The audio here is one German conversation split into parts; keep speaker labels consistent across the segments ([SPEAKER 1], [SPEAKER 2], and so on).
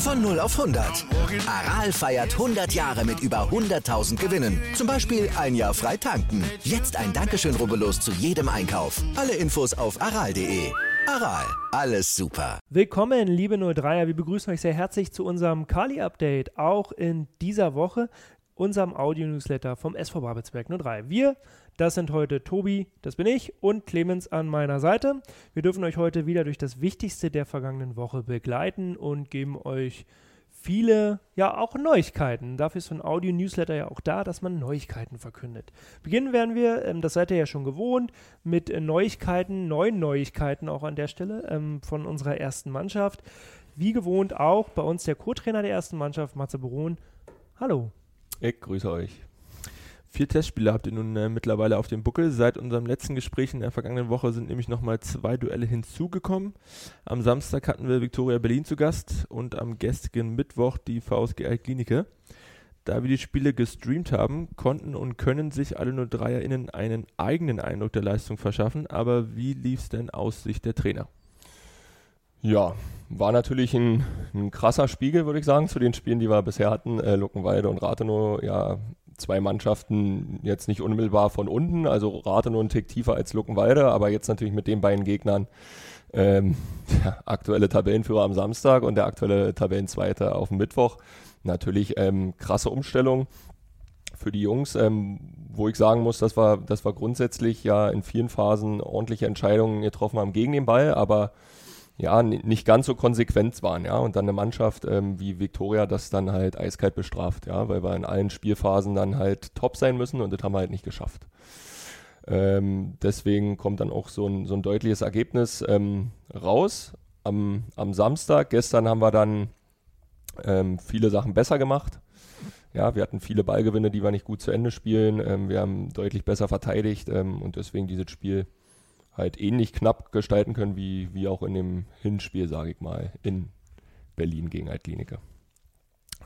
[SPEAKER 1] Von 0 auf 100. Aral feiert 100 Jahre mit über 100.000 Gewinnen. Zum Beispiel ein Jahr frei tanken. Jetzt ein Dankeschön, rubbellos zu jedem Einkauf. Alle Infos auf aral.de. Aral, alles super.
[SPEAKER 2] Willkommen, liebe 03er. Wir begrüßen euch sehr herzlich zu unserem Kali-Update. Auch in dieser Woche unserem Audio-Newsletter vom SV Babelsberg 03. Wir, das sind heute Tobi, das bin ich, und Clemens an meiner Seite. Wir dürfen euch heute wieder durch das Wichtigste der vergangenen Woche begleiten und geben euch viele, ja auch Neuigkeiten. Dafür ist so ein Audio-Newsletter ja auch da, dass man Neuigkeiten verkündet. Beginnen werden wir, ähm, das seid ihr ja schon gewohnt, mit äh, Neuigkeiten, neuen Neuigkeiten auch an der Stelle ähm, von unserer ersten Mannschaft. Wie gewohnt auch bei uns der Co-Trainer der ersten Mannschaft, Matze Beron. Hallo.
[SPEAKER 3] Ich grüße euch. Vier Testspiele habt ihr nun äh, mittlerweile auf dem Buckel. Seit unserem letzten Gespräch in der vergangenen Woche sind nämlich nochmal zwei Duelle hinzugekommen. Am Samstag hatten wir Viktoria Berlin zu Gast und am gestrigen Mittwoch die VSG Altklinike. Da wir die Spiele gestreamt haben, konnten und können sich alle nur DreierInnen einen eigenen Eindruck der Leistung verschaffen. Aber wie lief es denn aus Sicht der Trainer?
[SPEAKER 4] Ja, war natürlich ein, ein, krasser Spiegel, würde ich sagen, zu den Spielen, die wir bisher hatten. Äh, Luckenwalde und Rathenow, ja, zwei Mannschaften jetzt nicht unmittelbar von unten, also Rathenow ein Tick tiefer als Luckenwalde, aber jetzt natürlich mit den beiden Gegnern ähm, der aktuelle Tabellenführer am Samstag und der aktuelle Tabellenzweite auf dem Mittwoch. Natürlich ähm, krasse Umstellung für die Jungs, ähm, wo ich sagen muss, dass wir, dass wir grundsätzlich ja in vielen Phasen ordentliche Entscheidungen getroffen haben gegen den Ball, aber ja, nicht ganz so konsequent waren, ja, und dann eine Mannschaft ähm, wie Viktoria das dann halt eiskalt bestraft, ja, weil wir in allen Spielphasen dann halt top sein müssen und das haben wir halt nicht geschafft. Ähm, deswegen kommt dann auch so ein, so ein deutliches Ergebnis ähm, raus am, am Samstag. Gestern haben wir dann ähm, viele Sachen besser gemacht. Ja, wir hatten viele Ballgewinne, die wir nicht gut zu Ende spielen. Ähm, wir haben deutlich besser verteidigt ähm, und deswegen dieses Spiel halt ähnlich knapp gestalten können wie, wie auch in dem Hinspiel, sage ich mal, in Berlin gegen Altkliniker.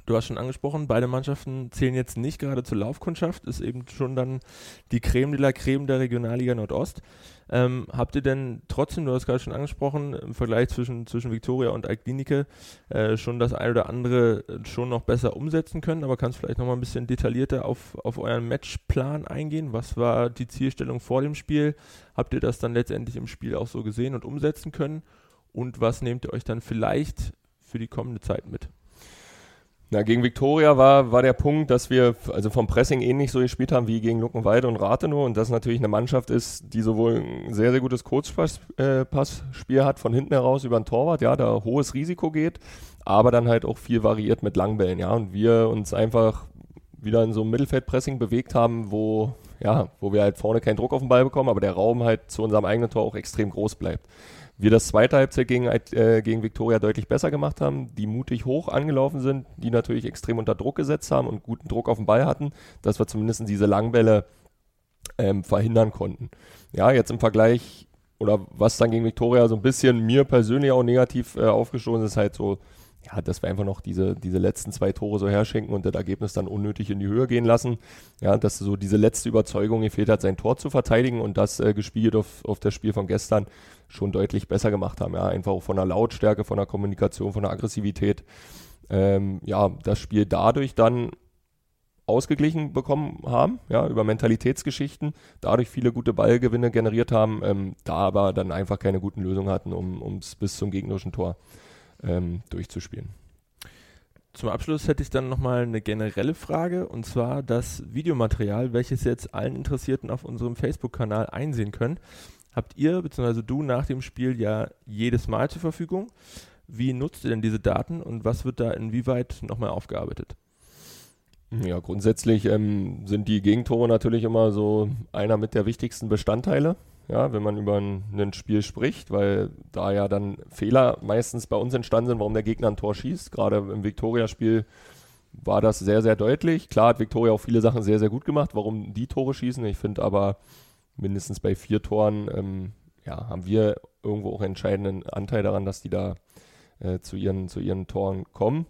[SPEAKER 3] Du hast schon angesprochen, beide Mannschaften zählen jetzt nicht gerade zur Laufkundschaft, ist eben schon dann die Creme de la Creme der Regionalliga Nordost. Ähm, habt ihr denn trotzdem, du hast gerade schon angesprochen, im Vergleich zwischen, zwischen Victoria und Altklinike äh, schon das eine oder andere schon noch besser umsetzen können, aber kannst vielleicht nochmal ein bisschen detaillierter auf, auf euren Matchplan eingehen? Was war die Zielstellung vor dem Spiel? Habt ihr das dann letztendlich im Spiel auch so gesehen und umsetzen können? Und was nehmt ihr euch dann vielleicht für die kommende Zeit mit?
[SPEAKER 4] Na, gegen Viktoria war, war der Punkt, dass wir also vom Pressing ähnlich so gespielt haben wie gegen Luckenwalde und Rathenow und das natürlich eine Mannschaft ist, die sowohl ein sehr, sehr gutes Kurzpassspiel äh, hat, von hinten heraus über den Torwart, ja, da hohes Risiko geht, aber dann halt auch viel variiert mit Langbällen, ja, und wir uns einfach wieder in so einem Mittelfeldpressing bewegt haben, wo, ja, wo wir halt vorne keinen Druck auf den Ball bekommen, aber der Raum halt zu unserem eigenen Tor auch extrem groß bleibt wir das zweite Halbzeit gegen, äh, gegen Viktoria deutlich besser gemacht haben, die mutig hoch angelaufen sind, die natürlich extrem unter Druck gesetzt haben und guten Druck auf den Ball hatten, dass wir zumindest diese Langbälle ähm, verhindern konnten. Ja, jetzt im Vergleich oder was dann gegen Viktoria so ein bisschen mir persönlich auch negativ äh, aufgestoßen ist, ist halt so ja, dass wir einfach noch diese, diese letzten zwei Tore so herschenken und das Ergebnis dann unnötig in die Höhe gehen lassen. Ja, dass so diese letzte Überzeugung gefehlt hat, sein Tor zu verteidigen und das äh, gespielt auf, auf das Spiel von gestern schon deutlich besser gemacht haben. Ja, einfach auch von der Lautstärke, von der Kommunikation, von der Aggressivität. Ähm, ja, das Spiel dadurch dann ausgeglichen bekommen haben, ja, über Mentalitätsgeschichten, dadurch viele gute Ballgewinne generiert haben, ähm, da aber dann einfach keine guten Lösungen hatten, um es bis zum gegnerischen Tor ähm, durchzuspielen.
[SPEAKER 3] Zum Abschluss hätte ich dann nochmal eine generelle Frage und zwar das Videomaterial, welches jetzt allen Interessierten auf unserem Facebook-Kanal einsehen können. Habt ihr bzw. du nach dem Spiel ja jedes Mal zur Verfügung. Wie nutzt ihr denn diese Daten und was wird da inwieweit nochmal aufgearbeitet?
[SPEAKER 4] Ja, grundsätzlich ähm, sind die Gegentore natürlich immer so einer mit der wichtigsten Bestandteile ja, wenn man über ein, ein, Spiel spricht, weil da ja dann Fehler meistens bei uns entstanden sind, warum der Gegner ein Tor schießt. Gerade im Viktoria-Spiel war das sehr, sehr deutlich. Klar hat Viktoria auch viele Sachen sehr, sehr gut gemacht, warum die Tore schießen. Ich finde aber mindestens bei vier Toren ähm, ja, haben wir irgendwo auch entscheidenden Anteil daran, dass die da äh, zu, ihren, zu ihren Toren kommen.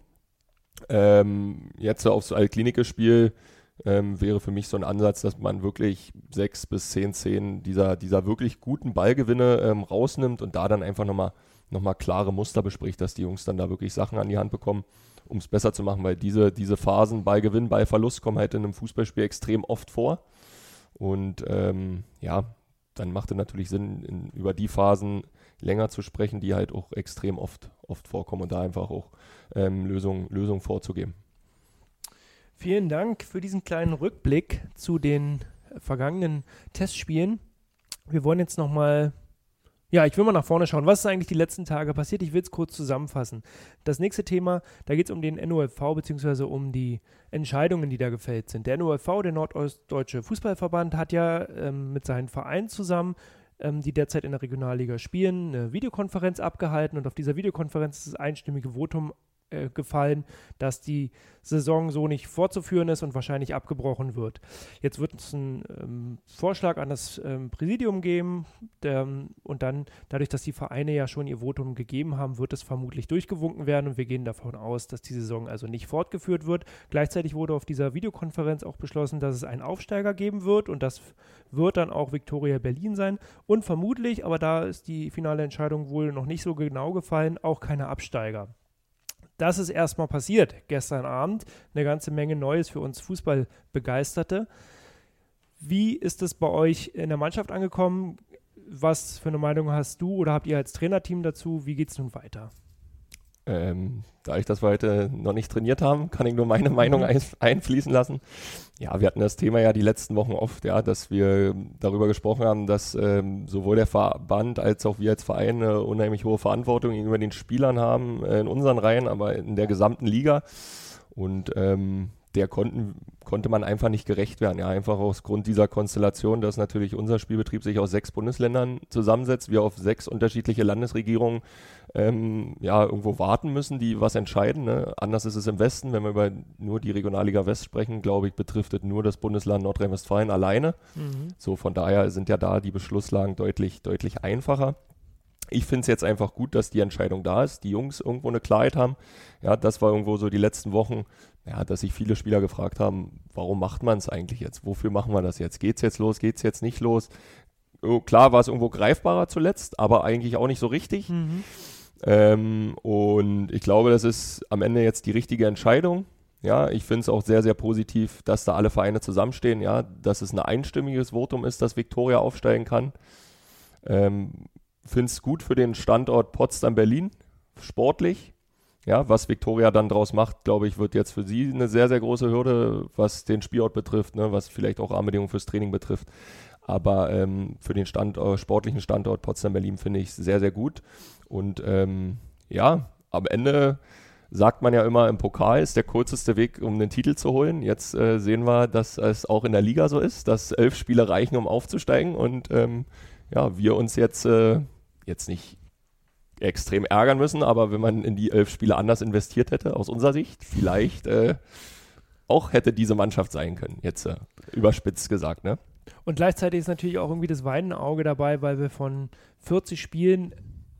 [SPEAKER 4] Ähm, jetzt aufs Altklinike-Spiel ähm, wäre für mich so ein Ansatz, dass man wirklich sechs bis zehn Szenen dieser, dieser wirklich guten Ballgewinne ähm, rausnimmt und da dann einfach nochmal noch mal klare Muster bespricht, dass die Jungs dann da wirklich Sachen an die Hand bekommen, um es besser zu machen, weil diese, diese Phasen Ballgewinn, Ballverlust kommen halt in einem Fußballspiel extrem oft vor. Und ähm, ja, dann macht es natürlich Sinn, in, über die Phasen länger zu sprechen, die halt auch extrem oft, oft vorkommen und da einfach auch ähm, Lösungen Lösung vorzugeben.
[SPEAKER 2] Vielen Dank für diesen kleinen Rückblick zu den vergangenen Testspielen. Wir wollen jetzt nochmal ja, ich will mal nach vorne schauen. Was ist eigentlich die letzten Tage passiert? Ich will es kurz zusammenfassen. Das nächste Thema, da geht es um den NOFV bzw. um die Entscheidungen, die da gefällt sind. Der NOFV, der Nordostdeutsche Fußballverband, hat ja ähm, mit seinen Vereinen zusammen ähm, die derzeit in der Regionalliga spielen, eine Videokonferenz abgehalten und auf dieser Videokonferenz ist das einstimmige Votum äh, gefallen, dass die Saison so nicht fortzuführen ist und wahrscheinlich abgebrochen wird. Jetzt wird es einen ähm, Vorschlag an das ähm, Präsidium geben der, und dann, dadurch, dass die Vereine ja schon ihr Votum gegeben haben, wird es vermutlich durchgewunken werden und wir gehen davon aus, dass die Saison also nicht fortgeführt wird. Gleichzeitig wurde auf dieser Videokonferenz auch beschlossen, dass es einen Aufsteiger geben wird und das wird dann auch Viktoria Berlin sein und vermutlich, aber da ist die finale Entscheidung wohl noch nicht so genau gefallen, auch keine Absteiger. Das ist erstmal passiert gestern Abend. Eine ganze Menge Neues für uns Fußballbegeisterte. Wie ist es bei euch in der Mannschaft angekommen? Was für eine Meinung hast du oder habt ihr als Trainerteam dazu? Wie geht es nun weiter?
[SPEAKER 4] Ähm, da ich das heute noch nicht trainiert haben, kann ich nur meine Meinung mhm. ein, einfließen lassen. Ja, wir hatten das Thema ja die letzten Wochen oft, ja, dass wir darüber gesprochen haben, dass ähm, sowohl der Verband als auch wir als Verein eine unheimlich hohe Verantwortung gegenüber den Spielern haben, äh, in unseren Reihen, aber in der gesamten Liga. Und ähm, der konnten, konnte man einfach nicht gerecht werden. Ja, einfach aus Grund dieser Konstellation, dass natürlich unser Spielbetrieb sich aus sechs Bundesländern zusammensetzt, wir auf sechs unterschiedliche Landesregierungen ähm, ja, irgendwo warten müssen, die was entscheiden. Ne? Anders ist es im Westen, wenn wir über nur die Regionalliga West sprechen, glaube ich, betrifft es nur das Bundesland Nordrhein-Westfalen alleine. Mhm. So, von daher sind ja da die Beschlusslagen deutlich, deutlich einfacher ich finde es jetzt einfach gut, dass die Entscheidung da ist, die Jungs irgendwo eine Klarheit haben. Ja, das war irgendwo so die letzten Wochen, ja, dass sich viele Spieler gefragt haben, warum macht man es eigentlich jetzt? Wofür machen wir das jetzt? Geht es jetzt los? Geht es jetzt nicht los? Oh, klar war es irgendwo greifbarer zuletzt, aber eigentlich auch nicht so richtig. Mhm. Ähm, und ich glaube, das ist am Ende jetzt die richtige Entscheidung. Ja, ich finde es auch sehr, sehr positiv, dass da alle Vereine zusammenstehen, ja, dass es ein einstimmiges Votum ist, dass Viktoria aufsteigen kann. Ähm, finde es gut für den Standort Potsdam-Berlin, sportlich. Ja, was Viktoria dann draus macht, glaube ich, wird jetzt für sie eine sehr, sehr große Hürde, was den Spielort betrifft, ne, was vielleicht auch Rahmenbedingungen fürs Training betrifft. Aber ähm, für den Standort, sportlichen Standort Potsdam-Berlin finde ich sehr, sehr gut. Und ähm, ja, am Ende sagt man ja immer, im Pokal ist der kürzeste Weg, um den Titel zu holen. Jetzt äh, sehen wir, dass es auch in der Liga so ist, dass elf Spiele reichen, um aufzusteigen. Und ähm, ja, wir uns jetzt äh, jetzt nicht extrem ärgern müssen, aber wenn man in die elf Spiele anders investiert hätte, aus unserer Sicht, vielleicht äh, auch hätte diese Mannschaft sein können, jetzt äh, überspitzt gesagt, ne?
[SPEAKER 2] Und gleichzeitig ist natürlich auch irgendwie das Weinenauge dabei, weil wir von 40 Spielen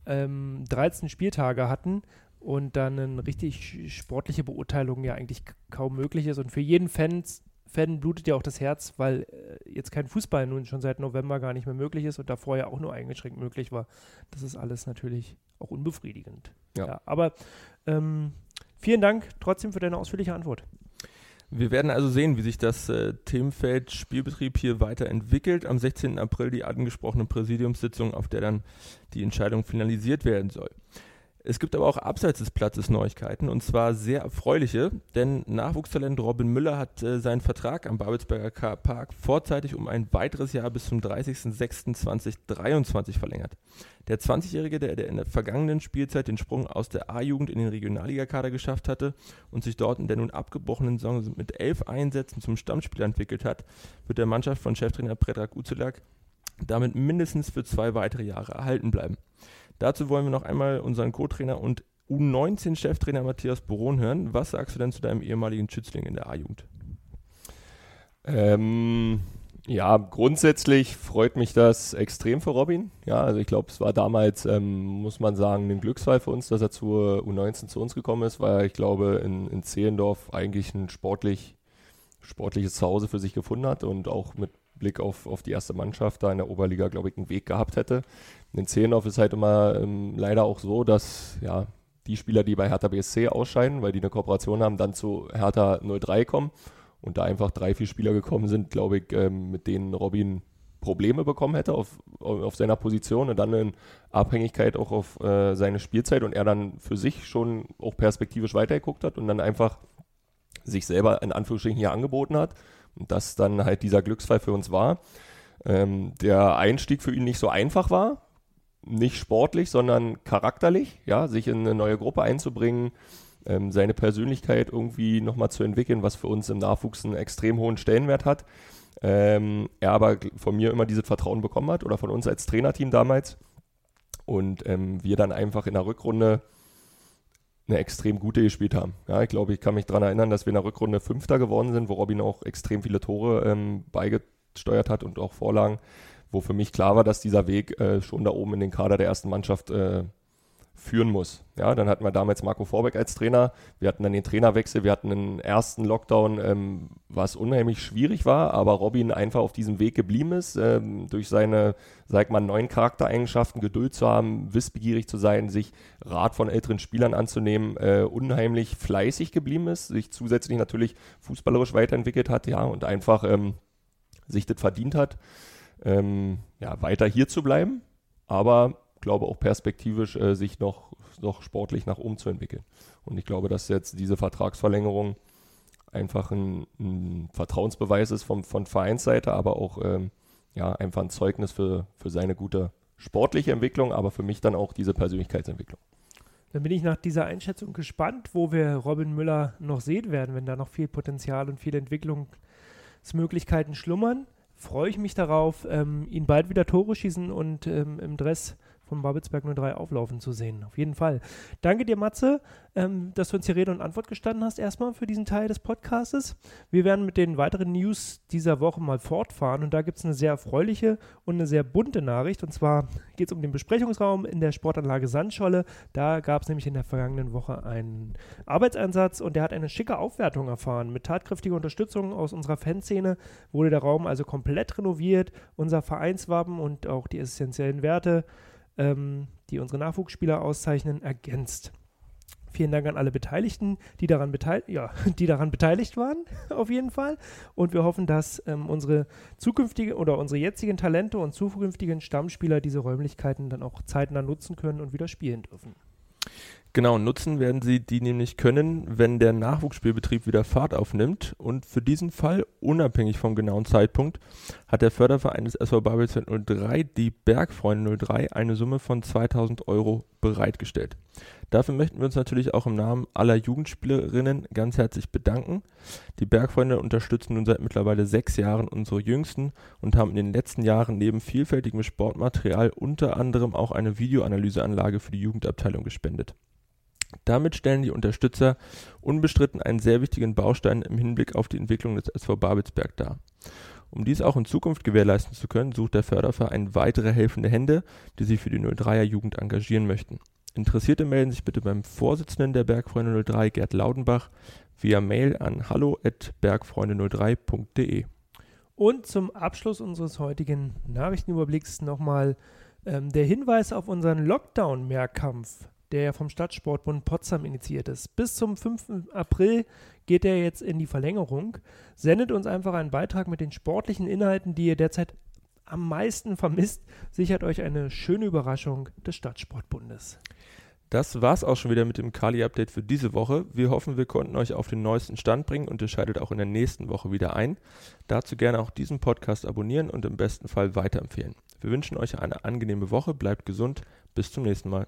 [SPEAKER 2] ähm, 13 Spieltage hatten und dann eine richtig sportliche Beurteilung ja eigentlich kaum möglich ist und für jeden Fan Fan blutet ja auch das Herz, weil äh, jetzt kein Fußball nun schon seit November gar nicht mehr möglich ist und davor ja auch nur eingeschränkt möglich war. Das ist alles natürlich auch unbefriedigend. Ja. ja aber ähm, vielen Dank trotzdem für deine ausführliche Antwort.
[SPEAKER 3] Wir werden also sehen, wie sich das äh, Themenfeld Spielbetrieb hier weiterentwickelt. Am 16. April die angesprochene Präsidiumssitzung, auf der dann die Entscheidung finalisiert werden soll. Es gibt aber auch abseits des Platzes Neuigkeiten und zwar sehr erfreuliche, denn Nachwuchstalent Robin Müller hat äh, seinen Vertrag am Babelsberger Park vorzeitig um ein weiteres Jahr bis zum 30.06.2023 verlängert. Der 20-Jährige, der, der in der vergangenen Spielzeit den Sprung aus der A-Jugend in den Regionalligakader geschafft hatte und sich dort in der nun abgebrochenen Saison mit elf Einsätzen zum Stammspieler entwickelt hat, wird der Mannschaft von Cheftrainer Predrag Uzelak damit mindestens für zwei weitere Jahre erhalten bleiben. Dazu wollen wir noch einmal unseren Co-Trainer und U19-Cheftrainer Matthias Boron hören. Was sagst du denn zu deinem ehemaligen Schützling in der A-Jugend?
[SPEAKER 4] Ähm, ja, grundsätzlich freut mich das extrem für Robin. Ja, also ich glaube, es war damals, ähm, muss man sagen, ein Glücksfall für uns, dass er zur U19 zu uns gekommen ist, weil ich glaube, in, in Zehlendorf eigentlich ein sportlich, sportliches Zuhause für sich gefunden hat und auch mit Blick auf, auf die erste Mannschaft da in der Oberliga, glaube ich, einen Weg gehabt hätte. In Zehlendorf ist halt immer ähm, leider auch so, dass ja, die Spieler, die bei Hertha BSC ausscheiden, weil die eine Kooperation haben, dann zu Hertha 03 kommen und da einfach drei, vier Spieler gekommen sind, glaube ich, ähm, mit denen Robin Probleme bekommen hätte auf, auf seiner Position und dann in Abhängigkeit auch auf äh, seine Spielzeit und er dann für sich schon auch perspektivisch weitergeguckt hat und dann einfach sich selber in Anführungsstrichen hier angeboten hat das dann halt dieser Glücksfall für uns war. Ähm, der Einstieg für ihn nicht so einfach war, nicht sportlich, sondern charakterlich, ja, sich in eine neue Gruppe einzubringen, ähm, seine Persönlichkeit irgendwie nochmal zu entwickeln, was für uns im Nachwuchs einen extrem hohen Stellenwert hat. Ähm, er aber von mir immer dieses Vertrauen bekommen hat oder von uns als Trainerteam damals. Und ähm, wir dann einfach in der Rückrunde eine extrem gute gespielt haben. Ja, ich glaube, ich kann mich daran erinnern, dass wir in der Rückrunde Fünfter geworden sind, wo Robin auch extrem viele Tore ähm, beigesteuert hat und auch Vorlagen, wo für mich klar war, dass dieser Weg äh, schon da oben in den Kader der ersten Mannschaft äh, führen muss. Ja, dann hatten wir damals Marco Vorbeck als Trainer. Wir hatten dann den Trainerwechsel. Wir hatten einen ersten Lockdown, ähm, was unheimlich schwierig war, aber Robin einfach auf diesem Weg geblieben ist, ähm, durch seine, sag mal, neuen Charaktereigenschaften, Geduld zu haben, wissbegierig zu sein, sich Rat von älteren Spielern anzunehmen, äh, unheimlich fleißig geblieben ist, sich zusätzlich natürlich fußballerisch weiterentwickelt hat, ja, und einfach ähm, sich das verdient hat, ähm, ja, weiter hier zu bleiben. Aber glaube auch perspektivisch äh, sich noch, noch sportlich nach oben zu entwickeln. Und ich glaube, dass jetzt diese Vertragsverlängerung einfach ein, ein Vertrauensbeweis ist vom, von Vereinsseite, aber auch ähm, ja, einfach ein Zeugnis für, für seine gute sportliche Entwicklung, aber für mich dann auch diese Persönlichkeitsentwicklung.
[SPEAKER 2] Dann bin ich nach dieser Einschätzung gespannt, wo wir Robin Müller noch sehen werden, wenn da noch viel Potenzial und viele Entwicklungsmöglichkeiten schlummern. Freue ich mich darauf, ähm, ihn bald wieder Tore schießen und ähm, im Dress von Babelsberg 03 auflaufen zu sehen. Auf jeden Fall. Danke dir, Matze, ähm, dass du uns hier Rede und Antwort gestanden hast, erstmal für diesen Teil des Podcastes. Wir werden mit den weiteren News dieser Woche mal fortfahren und da gibt es eine sehr erfreuliche und eine sehr bunte Nachricht. Und zwar geht es um den Besprechungsraum in der Sportanlage Sandscholle. Da gab es nämlich in der vergangenen Woche einen Arbeitseinsatz und der hat eine schicke Aufwertung erfahren. Mit tatkräftiger Unterstützung aus unserer Fanszene wurde der Raum also komplett renoviert. Unser Vereinswappen und auch die essentiellen Werte ähm, die unsere Nachwuchsspieler auszeichnen, ergänzt. Vielen Dank an alle Beteiligten, die daran, beteil ja, die daran beteiligt waren, auf jeden Fall. Und wir hoffen, dass ähm, unsere zukünftigen oder unsere jetzigen Talente und zukünftigen Stammspieler diese Räumlichkeiten dann auch zeitnah nutzen können und wieder spielen dürfen.
[SPEAKER 3] Genau, nutzen werden sie die nämlich können, wenn der Nachwuchsspielbetrieb wieder Fahrt aufnimmt. Und für diesen Fall, unabhängig vom genauen Zeitpunkt, hat der Förderverein des SV Babelsberg 03, die Bergfreunde 03, eine Summe von 2000 Euro bereitgestellt. Dafür möchten wir uns natürlich auch im Namen aller Jugendspielerinnen ganz herzlich bedanken. Die Bergfreunde unterstützen nun seit mittlerweile sechs Jahren unsere Jüngsten und haben in den letzten Jahren neben vielfältigem Sportmaterial unter anderem auch eine Videoanalyseanlage für die Jugendabteilung gespendet. Damit stellen die Unterstützer unbestritten einen sehr wichtigen Baustein im Hinblick auf die Entwicklung des SV Babelsberg dar. Um dies auch in Zukunft gewährleisten zu können, sucht der Förderverein weitere helfende Hände, die sich für die 03er Jugend engagieren möchten. Interessierte melden sich bitte beim Vorsitzenden der Bergfreunde 03, Gerd Laudenbach, via Mail an hallo@bergfreunde03.de.
[SPEAKER 2] Und zum Abschluss unseres heutigen Nachrichtenüberblicks nochmal ähm, der Hinweis auf unseren Lockdown-Mehrkampf der ja vom Stadtsportbund Potsdam initiiert ist. Bis zum 5. April geht er jetzt in die Verlängerung. Sendet uns einfach einen Beitrag mit den sportlichen Inhalten, die ihr derzeit am meisten vermisst. Sichert euch eine schöne Überraschung des Stadtsportbundes.
[SPEAKER 3] Das war's auch schon wieder mit dem Kali-Update für diese Woche. Wir hoffen, wir konnten euch auf den neuesten Stand bringen und ihr schaltet auch in der nächsten Woche wieder ein. Dazu gerne auch diesen Podcast abonnieren und im besten Fall weiterempfehlen. Wir wünschen euch eine angenehme Woche, bleibt gesund, bis zum nächsten Mal.